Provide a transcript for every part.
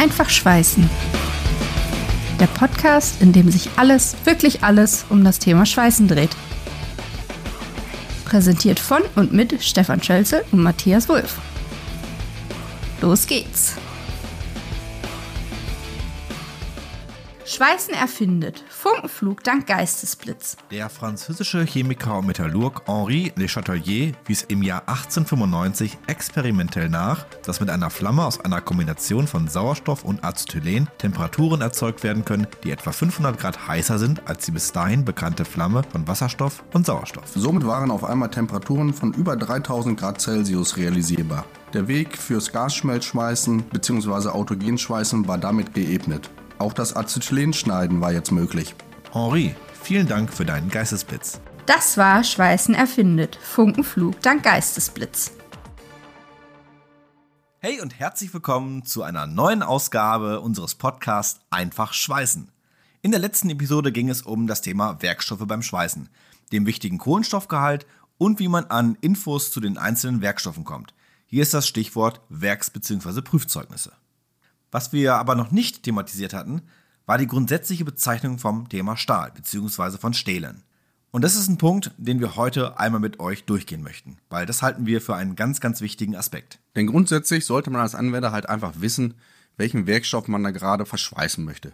Einfach schweißen. Der Podcast, in dem sich alles, wirklich alles um das Thema Schweißen dreht. Präsentiert von und mit Stefan Schölze und Matthias Wulff. Los geht's! Schweißen erfindet. Funkenflug dank Geistesblitz. Der französische Chemiker und Metallurg Henri Le Chatelier wies im Jahr 1895 experimentell nach, dass mit einer Flamme aus einer Kombination von Sauerstoff und Acetylen Temperaturen erzeugt werden können, die etwa 500 Grad heißer sind als die bis dahin bekannte Flamme von Wasserstoff und Sauerstoff. Somit waren auf einmal Temperaturen von über 3000 Grad Celsius realisierbar. Der Weg fürs Gasschmelzschweißen bzw. Autogenschweißen war damit geebnet. Auch das Acetylenschneiden war jetzt möglich. Henri, vielen Dank für deinen Geistesblitz. Das war Schweißen erfindet. Funkenflug dank Geistesblitz. Hey und herzlich willkommen zu einer neuen Ausgabe unseres Podcasts Einfach Schweißen. In der letzten Episode ging es um das Thema Werkstoffe beim Schweißen, dem wichtigen Kohlenstoffgehalt und wie man an Infos zu den einzelnen Werkstoffen kommt. Hier ist das Stichwort Werks- bzw. Prüfzeugnisse. Was wir aber noch nicht thematisiert hatten, war die grundsätzliche Bezeichnung vom Thema Stahl bzw. von Stählen. Und das ist ein Punkt, den wir heute einmal mit euch durchgehen möchten, weil das halten wir für einen ganz, ganz wichtigen Aspekt. Denn grundsätzlich sollte man als Anwender halt einfach wissen, welchen Werkstoff man da gerade verschweißen möchte.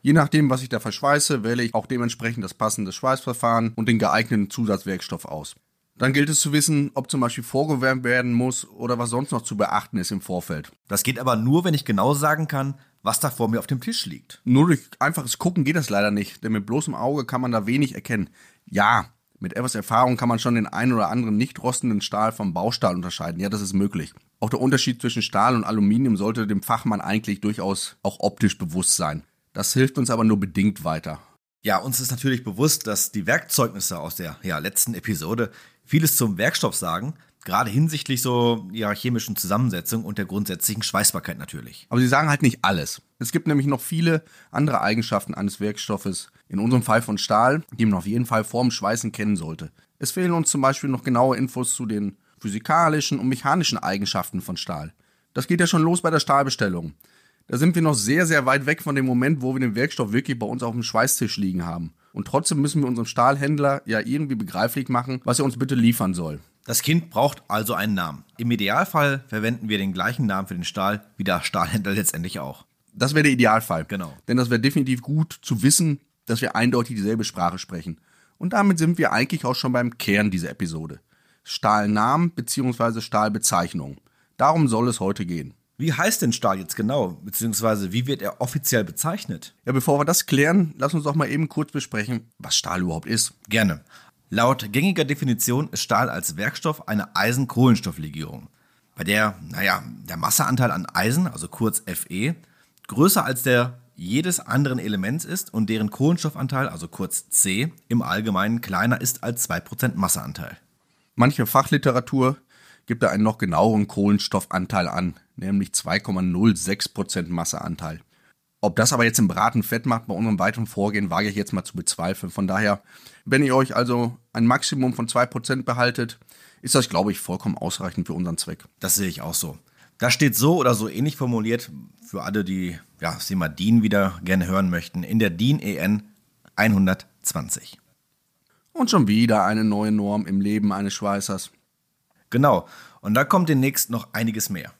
Je nachdem, was ich da verschweiße, wähle ich auch dementsprechend das passende Schweißverfahren und den geeigneten Zusatzwerkstoff aus. Dann gilt es zu wissen, ob zum Beispiel vorgewärmt werden muss oder was sonst noch zu beachten ist im Vorfeld. Das geht aber nur, wenn ich genau sagen kann, was da vor mir auf dem Tisch liegt. Nur durch einfaches Gucken geht das leider nicht, denn mit bloßem Auge kann man da wenig erkennen. Ja, mit etwas Erfahrung kann man schon den einen oder anderen nicht rostenden Stahl vom Baustahl unterscheiden. Ja, das ist möglich. Auch der Unterschied zwischen Stahl und Aluminium sollte dem Fachmann eigentlich durchaus auch optisch bewusst sein. Das hilft uns aber nur bedingt weiter. Ja, uns ist natürlich bewusst, dass die Werkzeugnisse aus der ja, letzten Episode vieles zum Werkstoff sagen, gerade hinsichtlich so ja, chemischen Zusammensetzung und der grundsätzlichen Schweißbarkeit natürlich. Aber sie sagen halt nicht alles. Es gibt nämlich noch viele andere Eigenschaften eines Werkstoffes, in unserem Fall von Stahl, die man auf jeden Fall vorm Schweißen kennen sollte. Es fehlen uns zum Beispiel noch genaue Infos zu den physikalischen und mechanischen Eigenschaften von Stahl. Das geht ja schon los bei der Stahlbestellung. Da sind wir noch sehr, sehr weit weg von dem Moment, wo wir den Werkstoff wirklich bei uns auf dem Schweißtisch liegen haben. Und trotzdem müssen wir unserem Stahlhändler ja irgendwie begreiflich machen, was er uns bitte liefern soll. Das Kind braucht also einen Namen. Im Idealfall verwenden wir den gleichen Namen für den Stahl wie der Stahlhändler letztendlich auch. Das wäre der Idealfall. Genau. Denn das wäre definitiv gut zu wissen, dass wir eindeutig dieselbe Sprache sprechen. Und damit sind wir eigentlich auch schon beim Kern dieser Episode. Stahlnamen bzw. Stahlbezeichnung. Darum soll es heute gehen. Wie heißt denn Stahl jetzt genau? Beziehungsweise wie wird er offiziell bezeichnet? Ja, bevor wir das klären, lass uns doch mal eben kurz besprechen, was Stahl überhaupt ist. Gerne. Laut gängiger Definition ist Stahl als Werkstoff eine Eisen-Kohlenstofflegierung, bei der, naja, der Masseanteil an Eisen, also kurz Fe, größer als der jedes anderen Elements ist und deren Kohlenstoffanteil, also kurz C, im Allgemeinen kleiner ist als 2% Masseanteil. Manche Fachliteratur gibt da einen noch genaueren Kohlenstoffanteil an, nämlich 2,06% Masseanteil. Ob das aber jetzt im Braten fett macht bei unserem weiteren Vorgehen, wage ich jetzt mal zu bezweifeln. Von daher, wenn ihr euch also ein Maximum von 2% behaltet, ist das, glaube ich, vollkommen ausreichend für unseren Zweck. Das sehe ich auch so. Das steht so oder so ähnlich formuliert für alle, die ja, das Thema DIN wieder gerne hören möchten, in der DIN EN 120. Und schon wieder eine neue Norm im Leben eines Schweißers. Genau. Und da kommt demnächst noch einiges mehr.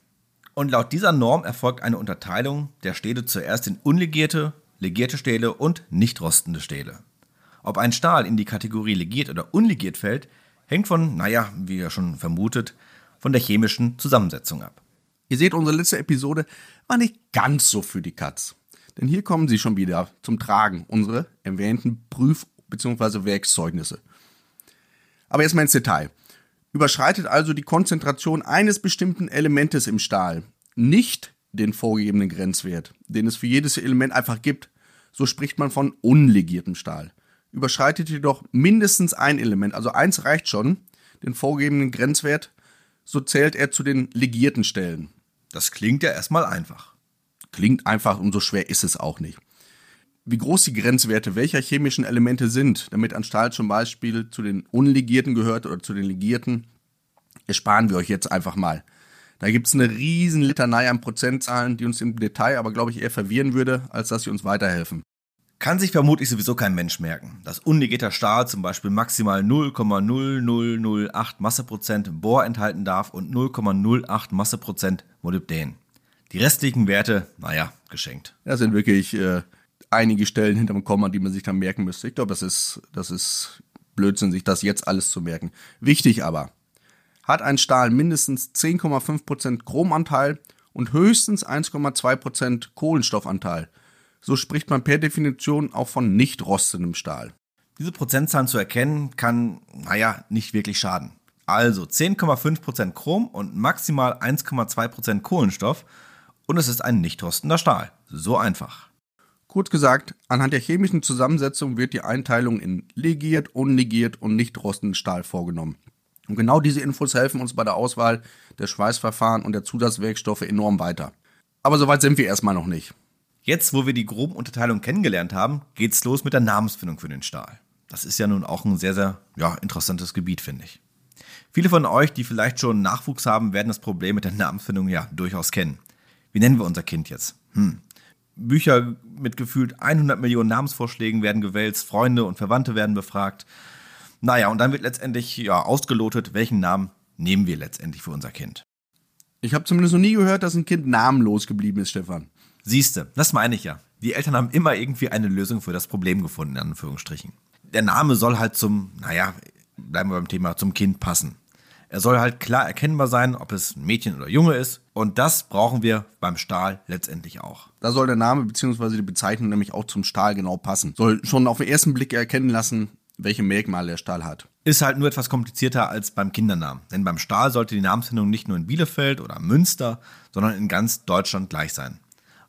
Und laut dieser Norm erfolgt eine Unterteilung der Stähle zuerst in unlegierte, legierte Stähle und nicht rostende Stähle. Ob ein Stahl in die Kategorie legiert oder unlegiert fällt, hängt von, naja, wie ihr schon vermutet, von der chemischen Zusammensetzung ab. Ihr seht, unsere letzte Episode war nicht ganz so für die Katz. Denn hier kommen sie schon wieder zum Tragen, unsere erwähnten Prüf- bzw. Werkszeugnisse. Aber jetzt mal ins Detail. Überschreitet also die Konzentration eines bestimmten Elementes im Stahl nicht den vorgegebenen Grenzwert, den es für jedes Element einfach gibt, so spricht man von unlegiertem Stahl. Überschreitet jedoch mindestens ein Element, also eins reicht schon, den vorgegebenen Grenzwert, so zählt er zu den legierten Stellen. Das klingt ja erstmal einfach. Klingt einfach und so schwer ist es auch nicht. Wie groß die Grenzwerte welcher chemischen Elemente sind, damit ein Stahl zum Beispiel zu den unlegierten gehört oder zu den legierten, ersparen wir euch jetzt einfach mal. Da gibt's eine riesen Litanei an Prozentzahlen, die uns im Detail aber, glaube ich, eher verwirren würde, als dass sie uns weiterhelfen. Kann sich vermutlich sowieso kein Mensch merken, dass unlegierter Stahl zum Beispiel maximal 0,0008 Masseprozent Bohr enthalten darf und 0,08 Masseprozent Molybdän. Die restlichen Werte, naja, geschenkt. Das sind wirklich äh, einige Stellen hinterm Komma, die man sich dann merken müsste. Ich glaube, das ist, das ist Blödsinn, sich das jetzt alles zu merken. Wichtig aber, hat ein Stahl mindestens 10,5% Chromanteil und höchstens 1,2% Kohlenstoffanteil – so spricht man per Definition auch von nicht rostendem Stahl. Diese Prozentzahlen zu erkennen, kann, naja, nicht wirklich schaden. Also 10,5% Chrom und maximal 1,2% Kohlenstoff und es ist ein nicht rostender Stahl. So einfach. Kurz gesagt, anhand der chemischen Zusammensetzung wird die Einteilung in legiert, unlegiert und nicht rostenden Stahl vorgenommen. Und genau diese Infos helfen uns bei der Auswahl der Schweißverfahren und der Zusatzwerkstoffe enorm weiter. Aber soweit sind wir erstmal noch nicht. Jetzt, wo wir die groben Unterteilung kennengelernt haben, geht's los mit der Namensfindung für den Stahl. Das ist ja nun auch ein sehr, sehr ja, interessantes Gebiet, finde ich. Viele von euch, die vielleicht schon Nachwuchs haben, werden das Problem mit der Namensfindung ja durchaus kennen. Wie nennen wir unser Kind jetzt? Hm. Bücher mit gefühlt 100 Millionen Namensvorschlägen werden gewälzt, Freunde und Verwandte werden befragt. Naja, und dann wird letztendlich ja ausgelotet, welchen Namen nehmen wir letztendlich für unser Kind. Ich habe zumindest noch nie gehört, dass ein Kind namenlos geblieben ist, Stefan. Siehste, das meine ich ja. Die Eltern haben immer irgendwie eine Lösung für das Problem gefunden, in Anführungsstrichen. Der Name soll halt zum, naja, bleiben wir beim Thema, zum Kind passen. Er soll halt klar erkennbar sein, ob es ein Mädchen oder Junge ist. Und das brauchen wir beim Stahl letztendlich auch. Da soll der Name bzw. die Bezeichnung nämlich auch zum Stahl genau passen. Soll schon auf den ersten Blick erkennen lassen, welche Merkmale der Stahl hat. Ist halt nur etwas komplizierter als beim Kindernamen. Denn beim Stahl sollte die Namensfindung nicht nur in Bielefeld oder Münster, sondern in ganz Deutschland gleich sein.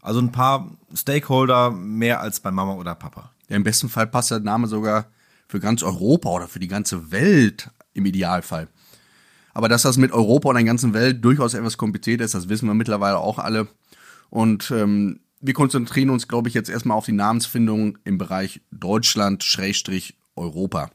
Also ein paar Stakeholder mehr als bei Mama oder Papa. Ja, Im besten Fall passt der Name sogar für ganz Europa oder für die ganze Welt im Idealfall. Aber dass das mit Europa und der ganzen Welt durchaus etwas kompliziert ist, das wissen wir mittlerweile auch alle. Und ähm, wir konzentrieren uns, glaube ich, jetzt erstmal auf die Namensfindung im Bereich Deutschland-Europa.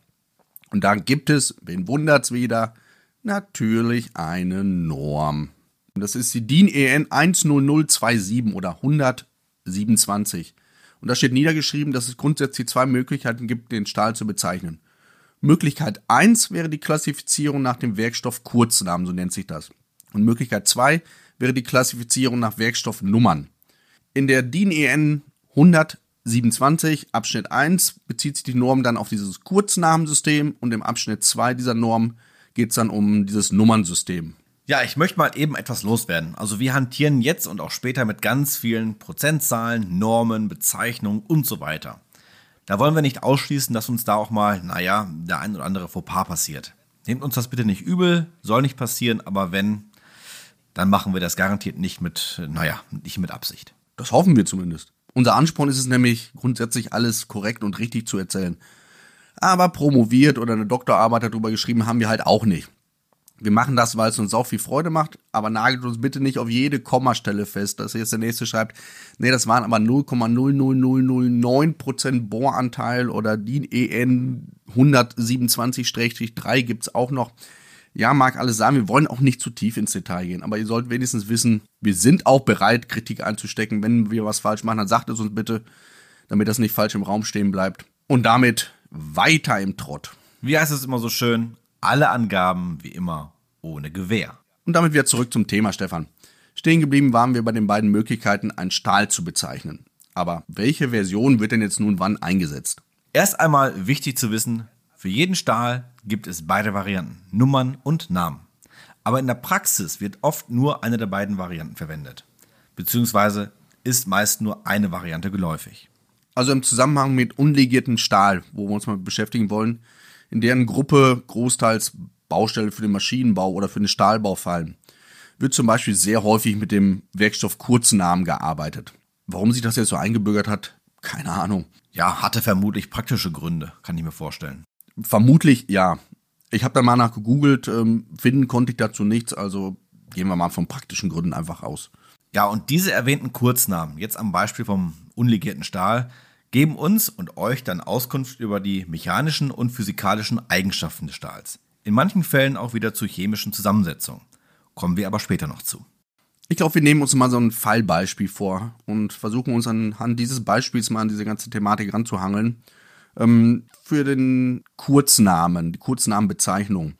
Und da gibt es, wen wundert's wieder, natürlich eine Norm. Das ist die DIN EN 10027 oder 127. Und da steht niedergeschrieben, dass es grundsätzlich zwei Möglichkeiten gibt, den Stahl zu bezeichnen. Möglichkeit 1 wäre die Klassifizierung nach dem Werkstoff Kurznamen, so nennt sich das. Und Möglichkeit 2 wäre die Klassifizierung nach Werkstoffnummern. In der DIN EN 127 Abschnitt 1 bezieht sich die Norm dann auf dieses Kurznamensystem und im Abschnitt 2 dieser Norm geht es dann um dieses Nummernsystem. Ja, ich möchte mal eben etwas loswerden. Also wir hantieren jetzt und auch später mit ganz vielen Prozentzahlen, Normen, Bezeichnungen und so weiter. Da wollen wir nicht ausschließen, dass uns da auch mal, naja, der ein oder andere Fauxpas passiert. Nehmt uns das bitte nicht übel, soll nicht passieren, aber wenn, dann machen wir das garantiert nicht mit, naja, nicht mit Absicht. Das hoffen wir zumindest. Unser Ansporn ist es nämlich, grundsätzlich alles korrekt und richtig zu erzählen. Aber promoviert oder eine Doktorarbeit darüber geschrieben haben wir halt auch nicht. Wir machen das, weil es uns auch viel Freude macht, aber nagelt uns bitte nicht auf jede Kommastelle fest, dass jetzt der nächste schreibt, nee, das waren aber 0,00009% Bohranteil oder die EN 127-3 gibt's auch noch. Ja, mag alles sein, wir wollen auch nicht zu tief ins Detail gehen, aber ihr sollt wenigstens wissen, wir sind auch bereit, Kritik einzustecken. Wenn wir was falsch machen, dann sagt es uns bitte, damit das nicht falsch im Raum stehen bleibt. Und damit weiter im Trott. Wie heißt es immer so schön? Alle Angaben wie immer ohne Gewähr. Und damit wieder zurück zum Thema, Stefan. Stehen geblieben waren wir bei den beiden Möglichkeiten, einen Stahl zu bezeichnen. Aber welche Version wird denn jetzt nun wann eingesetzt? Erst einmal wichtig zu wissen, für jeden Stahl gibt es beide Varianten, Nummern und Namen. Aber in der Praxis wird oft nur eine der beiden Varianten verwendet. Beziehungsweise ist meist nur eine Variante geläufig. Also im Zusammenhang mit unlegierten Stahl, wo wir uns mal beschäftigen wollen, in deren Gruppe großteils Baustelle für den Maschinenbau oder für den Stahlbau fallen, wird zum Beispiel sehr häufig mit dem Werkstoff Kurznamen gearbeitet. Warum sich das jetzt so eingebürgert hat, keine Ahnung. Ja, hatte vermutlich praktische Gründe, kann ich mir vorstellen. Vermutlich ja. Ich habe da mal nach gegoogelt, ähm, finden konnte ich dazu nichts, also gehen wir mal von praktischen Gründen einfach aus. Ja, und diese erwähnten Kurznamen, jetzt am Beispiel vom unlegierten Stahl, geben uns und euch dann Auskunft über die mechanischen und physikalischen Eigenschaften des Stahls. In manchen Fällen auch wieder zur chemischen Zusammensetzung. Kommen wir aber später noch zu. Ich glaube, wir nehmen uns mal so ein Fallbeispiel vor und versuchen uns anhand dieses Beispiels mal an diese ganze Thematik ranzuhangeln. Ähm, für den Kurznamen, die Kurznamenbezeichnung.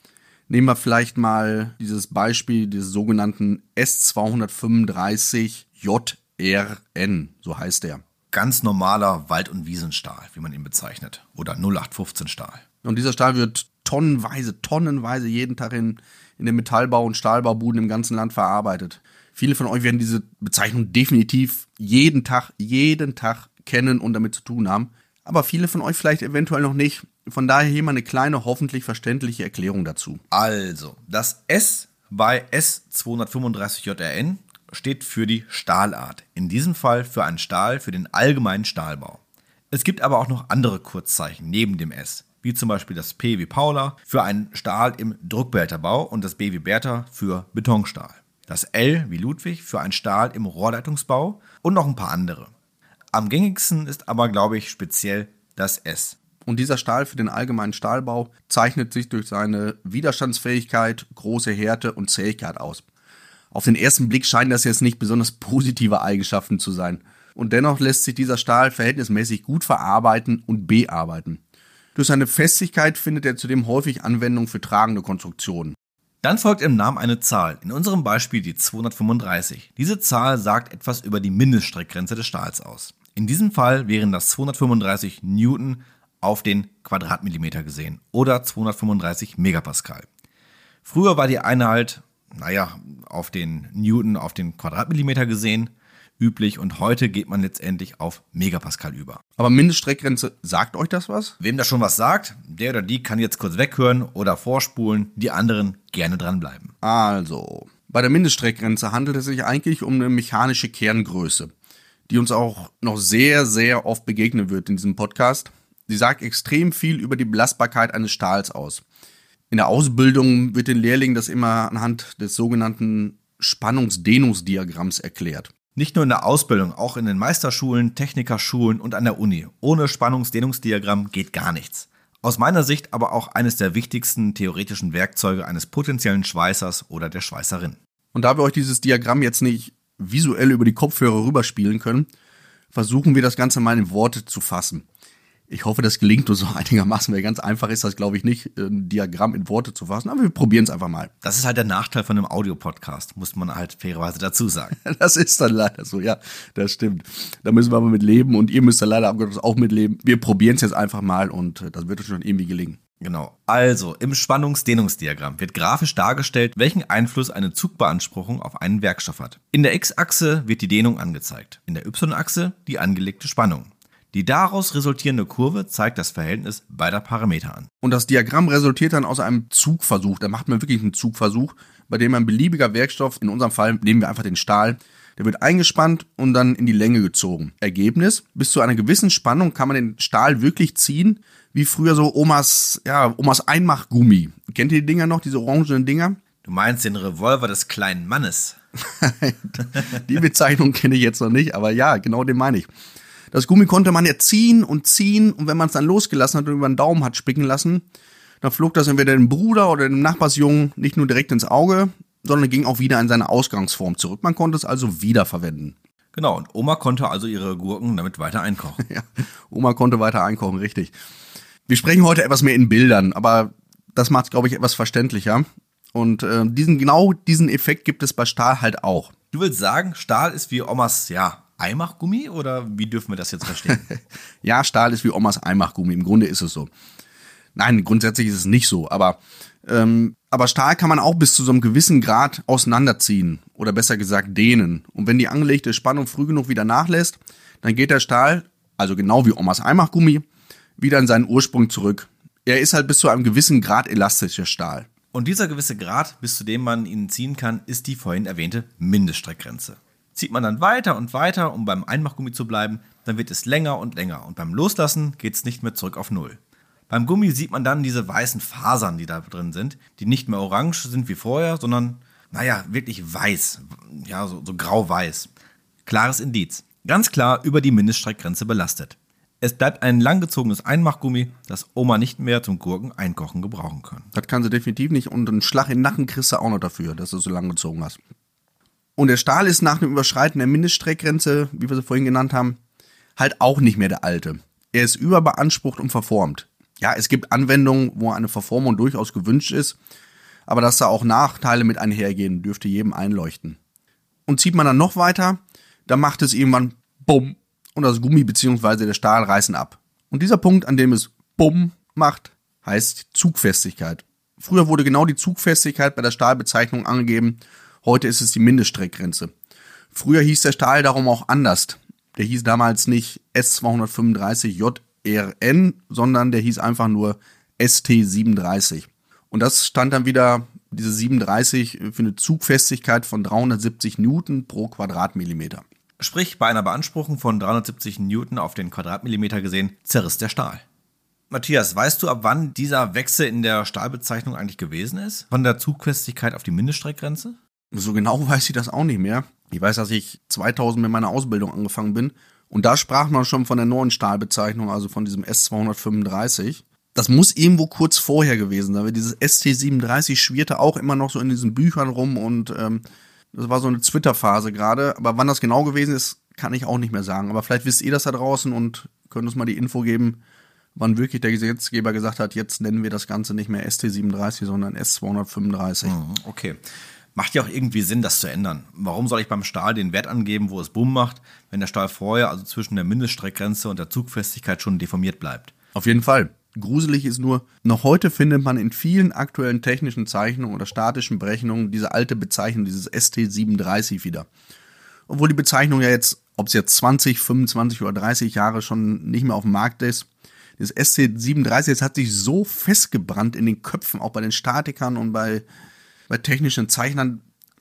Nehmen wir vielleicht mal dieses Beispiel des sogenannten S235JRN, so heißt der. Ganz normaler Wald- und Wiesenstahl, wie man ihn bezeichnet. Oder 0815 Stahl. Und dieser Stahl wird tonnenweise, tonnenweise jeden Tag in, in den Metallbau- und Stahlbaubuden im ganzen Land verarbeitet. Viele von euch werden diese Bezeichnung definitiv jeden Tag, jeden Tag kennen und damit zu tun haben. Aber viele von euch vielleicht eventuell noch nicht. Von daher hier mal eine kleine, hoffentlich verständliche Erklärung dazu. Also, das S bei S235JRN steht für die Stahlart. In diesem Fall für einen Stahl für den allgemeinen Stahlbau. Es gibt aber auch noch andere Kurzzeichen neben dem S, wie zum Beispiel das P wie Paula für einen Stahl im Druckbehälterbau und das B wie Bertha für Betonstahl das L wie Ludwig für einen Stahl im Rohrleitungsbau und noch ein paar andere. Am gängigsten ist aber, glaube ich, speziell das S. Und dieser Stahl für den allgemeinen Stahlbau zeichnet sich durch seine Widerstandsfähigkeit, große Härte und Zähigkeit aus. Auf den ersten Blick scheinen das jetzt nicht besonders positive Eigenschaften zu sein. Und dennoch lässt sich dieser Stahl verhältnismäßig gut verarbeiten und bearbeiten. Durch seine Festigkeit findet er zudem häufig Anwendung für tragende Konstruktionen. Dann folgt im Namen eine Zahl, in unserem Beispiel die 235. Diese Zahl sagt etwas über die Mindeststreckgrenze des Stahls aus. In diesem Fall wären das 235 Newton auf den Quadratmillimeter gesehen oder 235 Megapascal. Früher war die Einheit, naja, auf den Newton auf den Quadratmillimeter gesehen üblich und heute geht man letztendlich auf Megapascal über. Aber Mindeststreckgrenze, sagt euch das was? Wem das schon was sagt, der oder die kann jetzt kurz weghören oder vorspulen, die anderen gerne dranbleiben. Also, bei der Mindeststreckgrenze handelt es sich eigentlich um eine mechanische Kerngröße, die uns auch noch sehr, sehr oft begegnen wird in diesem Podcast. Sie sagt extrem viel über die Belastbarkeit eines Stahls aus. In der Ausbildung wird den Lehrlingen das immer anhand des sogenannten Spannungsdehnungsdiagramms erklärt. Nicht nur in der Ausbildung, auch in den Meisterschulen, Technikerschulen und an der Uni. Ohne Spannungsdehnungsdiagramm geht gar nichts. Aus meiner Sicht aber auch eines der wichtigsten theoretischen Werkzeuge eines potenziellen Schweißers oder der Schweißerin. Und da wir euch dieses Diagramm jetzt nicht visuell über die Kopfhörer rüberspielen können, versuchen wir das Ganze mal in Worte zu fassen. Ich hoffe, das gelingt uns so einigermaßen, weil ganz einfach ist das, glaube ich, nicht, ein Diagramm in Worte zu fassen, aber wir probieren es einfach mal. Das ist halt der Nachteil von einem Audiopodcast, muss man halt fairerweise dazu sagen. Das ist dann leider so, ja, das stimmt. Da müssen wir aber mit leben und ihr müsst da leider auch mitleben. Wir probieren es jetzt einfach mal und äh, das wird uns schon irgendwie gelingen. Genau. Also, im Spannungsdehnungsdiagramm wird grafisch dargestellt, welchen Einfluss eine Zugbeanspruchung auf einen Werkstoff hat. In der X-Achse wird die Dehnung angezeigt, in der Y-Achse die angelegte Spannung. Die daraus resultierende Kurve zeigt das Verhältnis beider Parameter an. Und das Diagramm resultiert dann aus einem Zugversuch. Da macht man wirklich einen Zugversuch, bei dem ein beliebiger Werkstoff, in unserem Fall nehmen wir einfach den Stahl, der wird eingespannt und dann in die Länge gezogen. Ergebnis, bis zu einer gewissen Spannung kann man den Stahl wirklich ziehen, wie früher so Omas, ja, Omas Einmachgummi. Kennt ihr die Dinger noch, diese orangenen Dinger? Du meinst den Revolver des kleinen Mannes? die Bezeichnung kenne ich jetzt noch nicht, aber ja, genau den meine ich. Das Gummi konnte man ja ziehen und ziehen und wenn man es dann losgelassen hat und über den Daumen hat spicken lassen, dann flog das entweder dem Bruder oder dem Nachbarsjungen nicht nur direkt ins Auge, sondern ging auch wieder in seine Ausgangsform zurück. Man konnte es also wiederverwenden. Genau, und Oma konnte also ihre Gurken damit weiter einkochen. ja, Oma konnte weiter einkochen, richtig. Wir sprechen heute etwas mehr in Bildern, aber das macht es, glaube ich, etwas verständlicher. Und äh, diesen genau diesen Effekt gibt es bei Stahl halt auch. Du willst sagen, Stahl ist wie Omas, ja, Eimachgummi oder wie dürfen wir das jetzt verstehen? ja, Stahl ist wie Omas Eimachgummi. Im Grunde ist es so. Nein, grundsätzlich ist es nicht so, aber ähm, aber Stahl kann man auch bis zu so einem gewissen Grad auseinanderziehen oder besser gesagt dehnen. Und wenn die angelegte Spannung früh genug wieder nachlässt, dann geht der Stahl, also genau wie Omas Eimachgummi, wieder in seinen Ursprung zurück. Er ist halt bis zu einem gewissen Grad elastischer Stahl. Und dieser gewisse Grad, bis zu dem man ihn ziehen kann, ist die vorhin erwähnte Mindeststreckgrenze. Zieht man dann weiter und weiter, um beim Einmachgummi zu bleiben, dann wird es länger und länger und beim Loslassen geht es nicht mehr zurück auf Null. Beim Gummi sieht man dann diese weißen Fasern, die da drin sind, die nicht mehr orange sind wie vorher, sondern, naja, wirklich weiß, ja, so, so grau-weiß. Klares Indiz. Ganz klar über die Mindeststreckgrenze belastet. Es bleibt ein langgezogenes Einmachgummi, das Oma nicht mehr zum Gurken einkochen gebrauchen kann. Das kann sie definitiv nicht und einen Schlag in den Nacken kriegst du auch noch dafür, dass du so lang gezogen hast. Und der Stahl ist nach dem Überschreiten der Mindeststreckgrenze, wie wir sie vorhin genannt haben, halt auch nicht mehr der alte. Er ist überbeansprucht und verformt. Ja, es gibt Anwendungen, wo eine Verformung durchaus gewünscht ist, aber dass da auch Nachteile mit einhergehen, dürfte jedem einleuchten. Und zieht man dann noch weiter, dann macht es irgendwann Bumm und das Gummi bzw. der Stahl reißen ab. Und dieser Punkt, an dem es Bumm macht, heißt Zugfestigkeit. Früher wurde genau die Zugfestigkeit bei der Stahlbezeichnung angegeben, heute ist es die Mindeststreckgrenze. Früher hieß der Stahl darum auch anders. Der hieß damals nicht S235JRN, sondern der hieß einfach nur ST37. Und das stand dann wieder, diese 37, für eine Zugfestigkeit von 370 Newton pro Quadratmillimeter. Sprich, bei einer Beanspruchung von 370 Newton auf den Quadratmillimeter gesehen, zerriss der Stahl. Matthias, weißt du, ab wann dieser Wechsel in der Stahlbezeichnung eigentlich gewesen ist? Von der Zugfestigkeit auf die Mindeststreckgrenze? So genau weiß ich das auch nicht mehr. Ich weiß, dass ich 2000 mit meiner Ausbildung angefangen bin und da sprach man schon von der neuen Stahlbezeichnung, also von diesem S235. Das muss irgendwo kurz vorher gewesen sein, dieses ST37 schwirrte auch immer noch so in diesen Büchern rum und ähm, das war so eine Twitter-Phase gerade. Aber wann das genau gewesen ist, kann ich auch nicht mehr sagen. Aber vielleicht wisst ihr das da draußen und könnt uns mal die Info geben, wann wirklich der Gesetzgeber gesagt hat, jetzt nennen wir das Ganze nicht mehr ST37, sondern S235. Mhm, okay. Macht ja auch irgendwie Sinn, das zu ändern. Warum soll ich beim Stahl den Wert angeben, wo es Bumm macht, wenn der Stahl vorher, also zwischen der Mindeststreckgrenze und der Zugfestigkeit schon deformiert bleibt? Auf jeden Fall. Gruselig ist nur, noch heute findet man in vielen aktuellen technischen Zeichnungen oder statischen Berechnungen diese alte Bezeichnung, dieses ST37 wieder. Obwohl die Bezeichnung ja jetzt, ob es jetzt 20, 25 oder 30 Jahre schon nicht mehr auf dem Markt ist, das SC37 jetzt hat sich so festgebrannt in den Köpfen, auch bei den Statikern und bei, bei technischen Zeichnern.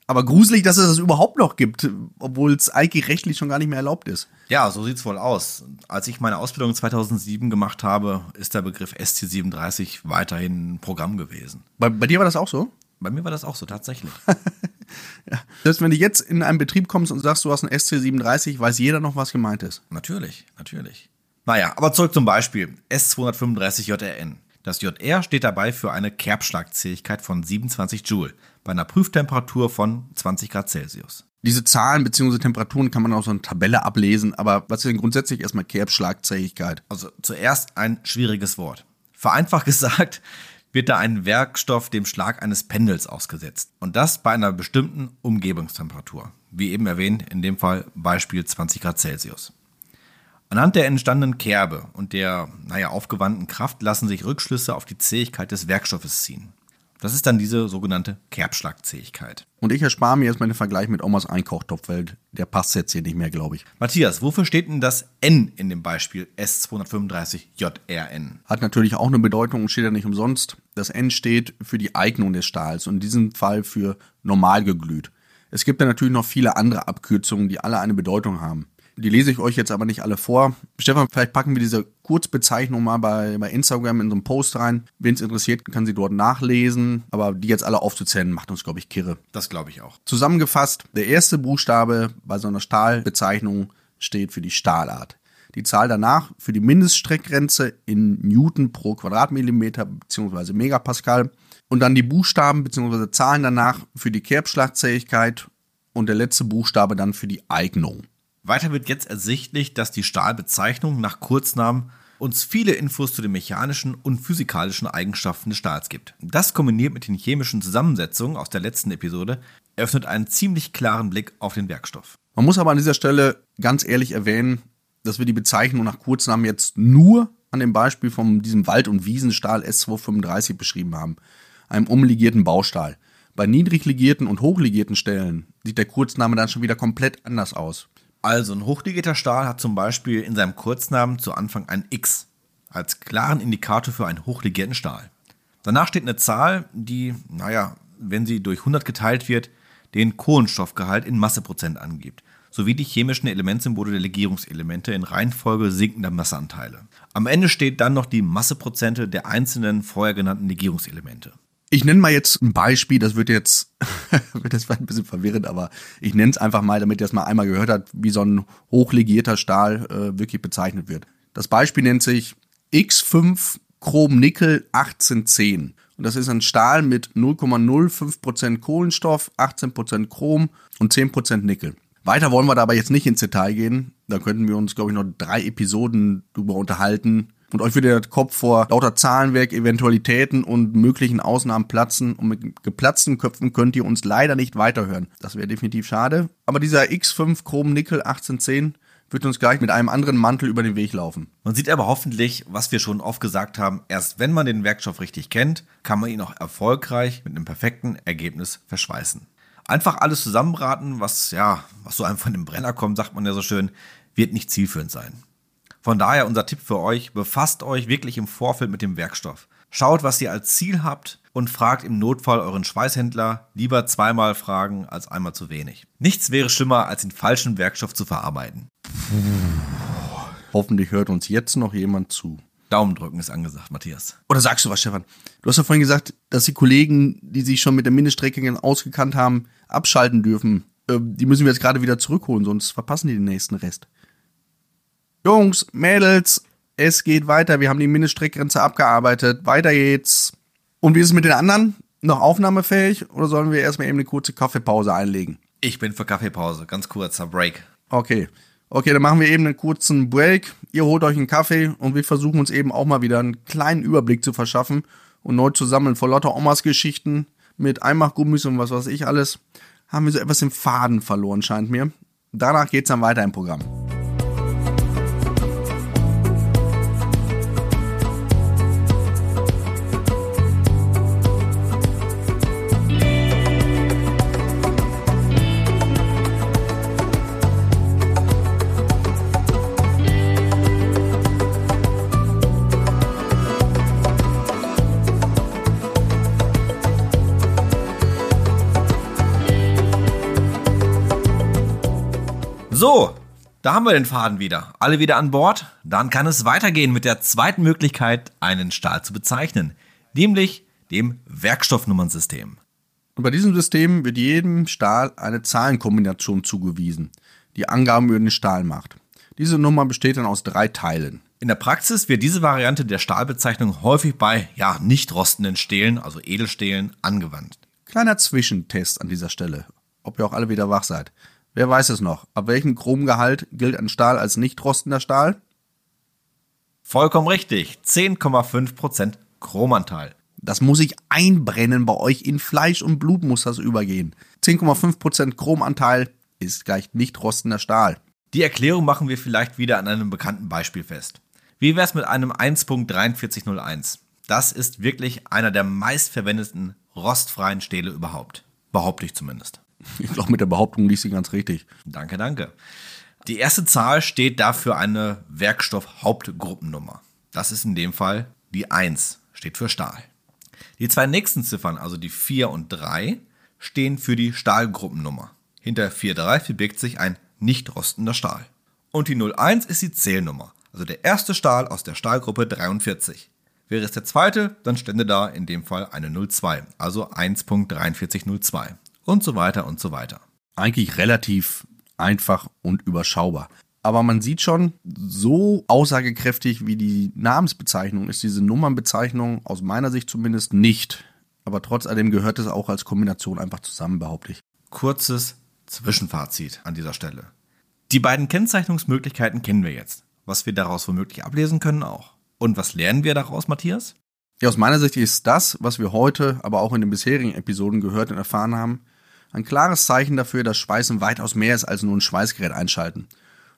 Aber gruselig, dass es das überhaupt noch gibt, obwohl es eigentlich rechtlich schon gar nicht mehr erlaubt ist. Ja, so sieht's wohl aus. Als ich meine Ausbildung 2007 gemacht habe, ist der Begriff SC37 weiterhin ein Programm gewesen. Bei, bei dir war das auch so? Bei mir war das auch so, tatsächlich. ja. Heißt, wenn du jetzt in einen Betrieb kommst und sagst, du hast einen SC37, weiß jeder noch, was gemeint ist. Natürlich, natürlich. Naja, aber zurück zum Beispiel. S235JRN. Das JR steht dabei für eine Kerbschlagzähigkeit von 27 Joule bei einer Prüftemperatur von 20 Grad Celsius. Diese Zahlen bzw. Temperaturen kann man aus so einer Tabelle ablesen, aber was ist denn grundsätzlich erstmal Kerbschlagzähigkeit? Also zuerst ein schwieriges Wort. Vereinfacht gesagt wird da ein Werkstoff dem Schlag eines Pendels ausgesetzt. Und das bei einer bestimmten Umgebungstemperatur. Wie eben erwähnt, in dem Fall Beispiel 20 Grad Celsius. Anhand der entstandenen Kerbe und der, naja, aufgewandten Kraft lassen sich Rückschlüsse auf die Zähigkeit des Werkstoffes ziehen. Das ist dann diese sogenannte Kerbschlagzähigkeit. Und ich erspare mir jetzt mal den Vergleich mit Omas Einkochtopf, weil der passt jetzt hier nicht mehr, glaube ich. Matthias, wofür steht denn das N in dem Beispiel S235JRN? Hat natürlich auch eine Bedeutung und steht ja nicht umsonst. Das N steht für die Eignung des Stahls und in diesem Fall für normal geglüht. Es gibt ja natürlich noch viele andere Abkürzungen, die alle eine Bedeutung haben. Die lese ich euch jetzt aber nicht alle vor. Stefan, vielleicht packen wir diese Kurzbezeichnung mal bei, bei Instagram in so einen Post rein. Wen es interessiert, kann sie dort nachlesen. Aber die jetzt alle aufzuzählen, macht uns, glaube ich, kirre. Das glaube ich auch. Zusammengefasst, der erste Buchstabe bei so einer Stahlbezeichnung steht für die Stahlart. Die Zahl danach für die Mindeststreckgrenze in Newton pro Quadratmillimeter bzw. Megapascal. Und dann die Buchstaben bzw. Zahlen danach für die Kerbschlagzähigkeit und der letzte Buchstabe dann für die Eignung. Weiter wird jetzt ersichtlich, dass die Stahlbezeichnung nach Kurznamen uns viele Infos zu den mechanischen und physikalischen Eigenschaften des Stahls gibt. Das kombiniert mit den chemischen Zusammensetzungen aus der letzten Episode eröffnet einen ziemlich klaren Blick auf den Werkstoff. Man muss aber an dieser Stelle ganz ehrlich erwähnen, dass wir die Bezeichnung nach Kurznamen jetzt nur an dem Beispiel von diesem Wald- und Wiesenstahl S235 beschrieben haben, einem umlegierten Baustahl. Bei niedriglegierten und hochlegierten Stellen sieht der Kurzname dann schon wieder komplett anders aus. Also ein hochlegierter Stahl hat zum Beispiel in seinem Kurznamen zu Anfang ein X als klaren Indikator für einen hochlegierten Stahl. Danach steht eine Zahl, die, naja, wenn sie durch 100 geteilt wird, den Kohlenstoffgehalt in Masseprozent angibt, sowie die chemischen Elementsymbole der Legierungselemente in Reihenfolge sinkender Masseanteile. Am Ende steht dann noch die Masseprozente der einzelnen vorher genannten Legierungselemente. Ich nenne mal jetzt ein Beispiel, das wird jetzt, wird jetzt ein bisschen verwirrend, aber ich nenne es einfach mal, damit ihr es mal einmal gehört habt, wie so ein hochlegierter Stahl äh, wirklich bezeichnet wird. Das Beispiel nennt sich X5 Chrom Nickel 1810. Und das ist ein Stahl mit 0,05% Kohlenstoff, 18% Chrom und 10% Nickel. Weiter wollen wir da aber jetzt nicht ins Detail gehen. Da könnten wir uns, glaube ich, noch drei Episoden drüber unterhalten. Und euch würde der Kopf vor lauter Zahlenwerk, Eventualitäten und möglichen Ausnahmen platzen. Und mit geplatzten Köpfen könnt ihr uns leider nicht weiterhören. Das wäre definitiv schade. Aber dieser X5 Chrom Nickel 1810 wird uns gleich mit einem anderen Mantel über den Weg laufen. Man sieht aber hoffentlich, was wir schon oft gesagt haben, erst wenn man den Werkstoff richtig kennt, kann man ihn auch erfolgreich mit einem perfekten Ergebnis verschweißen. Einfach alles zusammenbraten, was ja, was so einem von dem Brenner kommt, sagt man ja so schön, wird nicht zielführend sein. Von daher unser Tipp für euch, befasst euch wirklich im Vorfeld mit dem Werkstoff. Schaut, was ihr als Ziel habt und fragt im Notfall euren Schweißhändler lieber zweimal fragen als einmal zu wenig. Nichts wäre schlimmer, als den falschen Werkstoff zu verarbeiten. Hoffentlich hört uns jetzt noch jemand zu. Daumen drücken ist angesagt, Matthias. Oder sagst du was, Stefan? Du hast ja vorhin gesagt, dass die Kollegen, die sich schon mit der Mindeststrecke ausgekannt haben, abschalten dürfen. Ähm, die müssen wir jetzt gerade wieder zurückholen, sonst verpassen die den nächsten Rest. Jungs, Mädels, es geht weiter. Wir haben die Mindeststreckgrenze abgearbeitet. Weiter geht's. Und wie ist es mit den anderen? Noch aufnahmefähig oder sollen wir erstmal eben eine kurze Kaffeepause einlegen? Ich bin für Kaffeepause, ganz kurzer Break. Okay. Okay, dann machen wir eben einen kurzen Break. Ihr holt euch einen Kaffee und wir versuchen uns eben auch mal wieder einen kleinen Überblick zu verschaffen und neu zu sammeln. Vor lauter Omas Geschichten mit Einmachgummis und was weiß ich alles, haben wir so etwas im Faden verloren, scheint mir. Danach geht's dann weiter im Programm. So, da haben wir den Faden wieder. Alle wieder an Bord. Dann kann es weitergehen mit der zweiten Möglichkeit, einen Stahl zu bezeichnen, nämlich dem Werkstoffnummernsystem. Und bei diesem System wird jedem Stahl eine Zahlenkombination zugewiesen, die Angaben über den Stahl macht. Diese Nummer besteht dann aus drei Teilen. In der Praxis wird diese Variante der Stahlbezeichnung häufig bei ja, nicht rostenden Stählen, also Edelstählen, angewandt. Kleiner Zwischentest an dieser Stelle, ob ihr auch alle wieder wach seid. Wer weiß es noch? Ab welchem Chromgehalt gilt ein Stahl als nicht rostender Stahl? Vollkommen richtig. 10,5% Chromanteil. Das muss ich einbrennen bei euch in Fleisch und Blut muss das übergehen. 10,5% Chromanteil ist gleich nicht rostender Stahl. Die Erklärung machen wir vielleicht wieder an einem bekannten Beispiel fest. Wie wär's mit einem 1.4301? Das ist wirklich einer der meistverwendeten rostfreien Stähle überhaupt. Behaupte ich zumindest. Ich glaube, mit der Behauptung liest sie ganz richtig. Danke, danke. Die erste Zahl steht dafür eine Werkstoff-Hauptgruppennummer. Das ist in dem Fall die 1, steht für Stahl. Die zwei nächsten Ziffern, also die 4 und 3, stehen für die Stahlgruppennummer. Hinter 4,3 verbirgt sich ein nicht rostender Stahl. Und die 01 ist die Zählnummer, also der erste Stahl aus der Stahlgruppe 43. Wäre es der zweite, dann stände da in dem Fall eine 02, also 1.4302 und so weiter und so weiter. Eigentlich relativ einfach und überschaubar. Aber man sieht schon, so aussagekräftig wie die Namensbezeichnung ist diese Nummernbezeichnung aus meiner Sicht zumindest nicht. Aber trotz allem gehört es auch als Kombination einfach zusammen, behaupte ich. Kurzes Zwischenfazit an dieser Stelle. Die beiden Kennzeichnungsmöglichkeiten kennen wir jetzt. Was wir daraus womöglich ablesen können auch. Und was lernen wir daraus, Matthias? Ja, aus meiner Sicht ist das, was wir heute, aber auch in den bisherigen Episoden gehört und erfahren haben, ein klares Zeichen dafür, dass Schweißen weitaus mehr ist als nur ein Schweißgerät einschalten.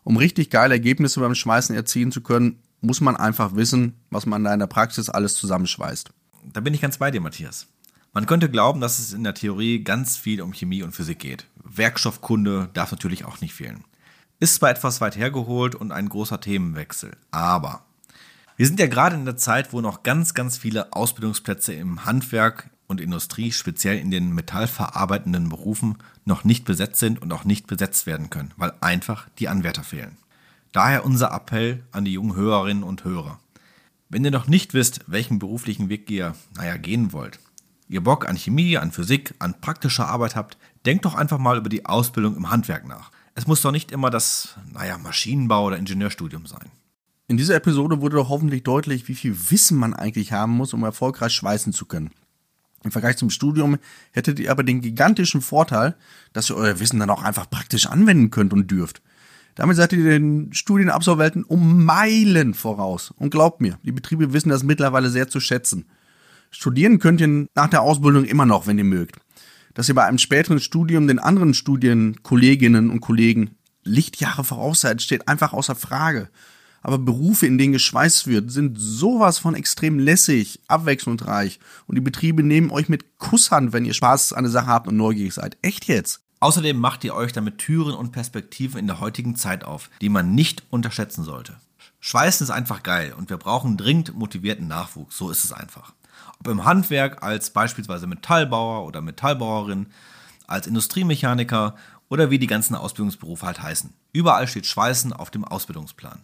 Um richtig geile Ergebnisse beim Schweißen erzielen zu können, muss man einfach wissen, was man da in der Praxis alles zusammenschweißt. Da bin ich ganz bei dir, Matthias. Man könnte glauben, dass es in der Theorie ganz viel um Chemie und Physik geht. Werkstoffkunde darf natürlich auch nicht fehlen. Ist zwar etwas weit hergeholt und ein großer Themenwechsel, aber wir sind ja gerade in der Zeit, wo noch ganz, ganz viele Ausbildungsplätze im Handwerk, und Industrie, speziell in den metallverarbeitenden Berufen, noch nicht besetzt sind und auch nicht besetzt werden können, weil einfach die Anwärter fehlen. Daher unser Appell an die jungen Hörerinnen und Hörer. Wenn ihr noch nicht wisst, welchen beruflichen Weg ihr, naja, gehen wollt, ihr Bock an Chemie, an Physik, an praktischer Arbeit habt, denkt doch einfach mal über die Ausbildung im Handwerk nach. Es muss doch nicht immer das, naja, Maschinenbau oder Ingenieurstudium sein. In dieser Episode wurde doch hoffentlich deutlich, wie viel Wissen man eigentlich haben muss, um erfolgreich schweißen zu können. Im Vergleich zum Studium hättet ihr aber den gigantischen Vorteil, dass ihr euer Wissen dann auch einfach praktisch anwenden könnt und dürft. Damit seid ihr den Studienabsolventen um Meilen voraus. Und glaubt mir, die Betriebe wissen das mittlerweile sehr zu schätzen. Studieren könnt ihr nach der Ausbildung immer noch, wenn ihr mögt. Dass ihr bei einem späteren Studium den anderen Studienkolleginnen und Kollegen Lichtjahre voraus seid, steht einfach außer Frage. Aber Berufe, in denen geschweißt wird, sind sowas von extrem lässig, abwechslungsreich und die Betriebe nehmen euch mit Kusshand, wenn ihr Spaß an der Sache habt und neugierig seid. Echt jetzt? Außerdem macht ihr euch damit Türen und Perspektiven in der heutigen Zeit auf, die man nicht unterschätzen sollte. Schweißen ist einfach geil und wir brauchen dringend motivierten Nachwuchs, so ist es einfach. Ob im Handwerk als beispielsweise Metallbauer oder Metallbauerin, als Industriemechaniker oder wie die ganzen Ausbildungsberufe halt heißen. Überall steht Schweißen auf dem Ausbildungsplan.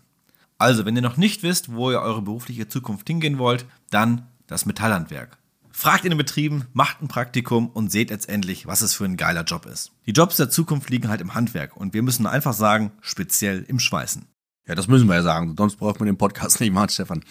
Also, wenn ihr noch nicht wisst, wo ihr eure berufliche Zukunft hingehen wollt, dann das Metallhandwerk. Fragt in den Betrieben, macht ein Praktikum und seht letztendlich, was es für ein geiler Job ist. Die Jobs der Zukunft liegen halt im Handwerk und wir müssen einfach sagen, speziell im Schweißen. Ja, das müssen wir ja sagen, sonst braucht man den Podcast nicht machen, Stefan.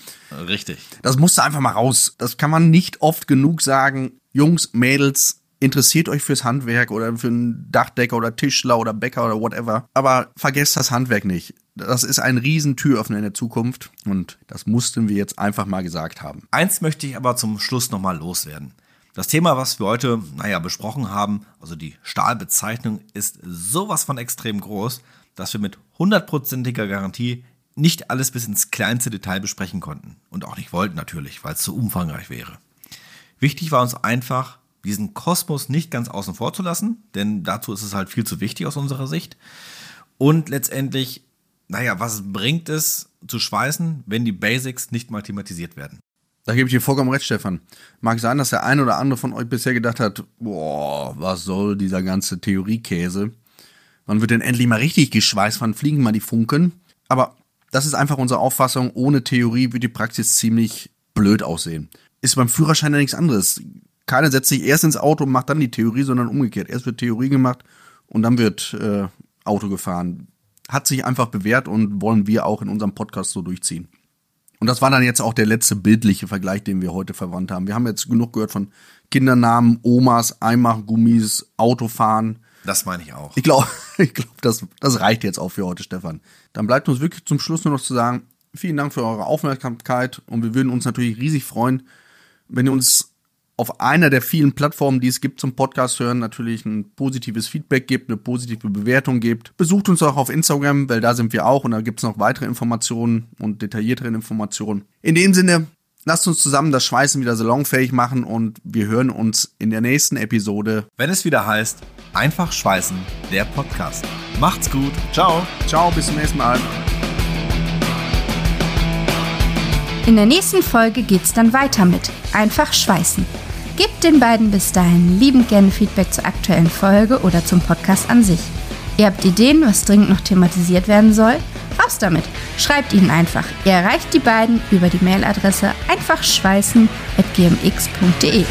Richtig. Das musste einfach mal raus. Das kann man nicht oft genug sagen. Jungs, Mädels, interessiert euch fürs Handwerk oder für einen Dachdecker oder Tischler oder Bäcker oder whatever. Aber vergesst das Handwerk nicht. Das ist ein riesen Türöffner in der Zukunft und das mussten wir jetzt einfach mal gesagt haben. Eins möchte ich aber zum Schluss nochmal loswerden. Das Thema, was wir heute, naja, besprochen haben, also die Stahlbezeichnung, ist sowas von extrem groß, dass wir mit hundertprozentiger Garantie nicht alles bis ins kleinste Detail besprechen konnten. Und auch nicht wollten natürlich, weil es zu umfangreich wäre. Wichtig war uns einfach, diesen Kosmos nicht ganz außen vor zu lassen, denn dazu ist es halt viel zu wichtig aus unserer Sicht. Und letztendlich naja, was bringt es zu schweißen, wenn die Basics nicht mal thematisiert werden? Da gebe ich dir vollkommen recht, Stefan. Mag sein, dass der eine oder andere von euch bisher gedacht hat, boah, was soll dieser ganze Theoriekäse? Wann wird denn endlich mal richtig geschweißt? Wann fliegen mal die Funken? Aber das ist einfach unsere Auffassung. Ohne Theorie wird die Praxis ziemlich blöd aussehen. Ist beim Führerschein ja nichts anderes. Keiner setzt sich erst ins Auto und macht dann die Theorie, sondern umgekehrt. Erst wird Theorie gemacht und dann wird äh, Auto gefahren hat sich einfach bewährt und wollen wir auch in unserem Podcast so durchziehen. Und das war dann jetzt auch der letzte bildliche Vergleich, den wir heute verwandt haben. Wir haben jetzt genug gehört von Kindernamen, Omas, Eimachgummis, Autofahren. Das meine ich auch. Ich glaube, ich glaub, das, das reicht jetzt auch für heute, Stefan. Dann bleibt uns wirklich zum Schluss nur noch zu sagen, vielen Dank für eure Aufmerksamkeit und wir würden uns natürlich riesig freuen, wenn ihr uns auf einer der vielen Plattformen, die es gibt zum Podcast hören, natürlich ein positives Feedback gibt, eine positive Bewertung gibt. Besucht uns auch auf Instagram, weil da sind wir auch und da gibt es noch weitere Informationen und detailliertere Informationen. In dem Sinne, lasst uns zusammen das Schweißen wieder salonfähig machen und wir hören uns in der nächsten Episode. Wenn es wieder heißt, einfach schweißen, der Podcast. Macht's gut. Ciao. Ciao, bis zum nächsten Mal. In der nächsten Folge geht's dann weiter mit Einfach Schweißen. Gebt den beiden bis dahin liebend gerne Feedback zur aktuellen Folge oder zum Podcast an sich. Ihr habt Ideen, was dringend noch thematisiert werden soll? Raus damit! Schreibt ihnen einfach. Ihr erreicht die beiden über die Mailadresse einfachschweißen.gmx.de.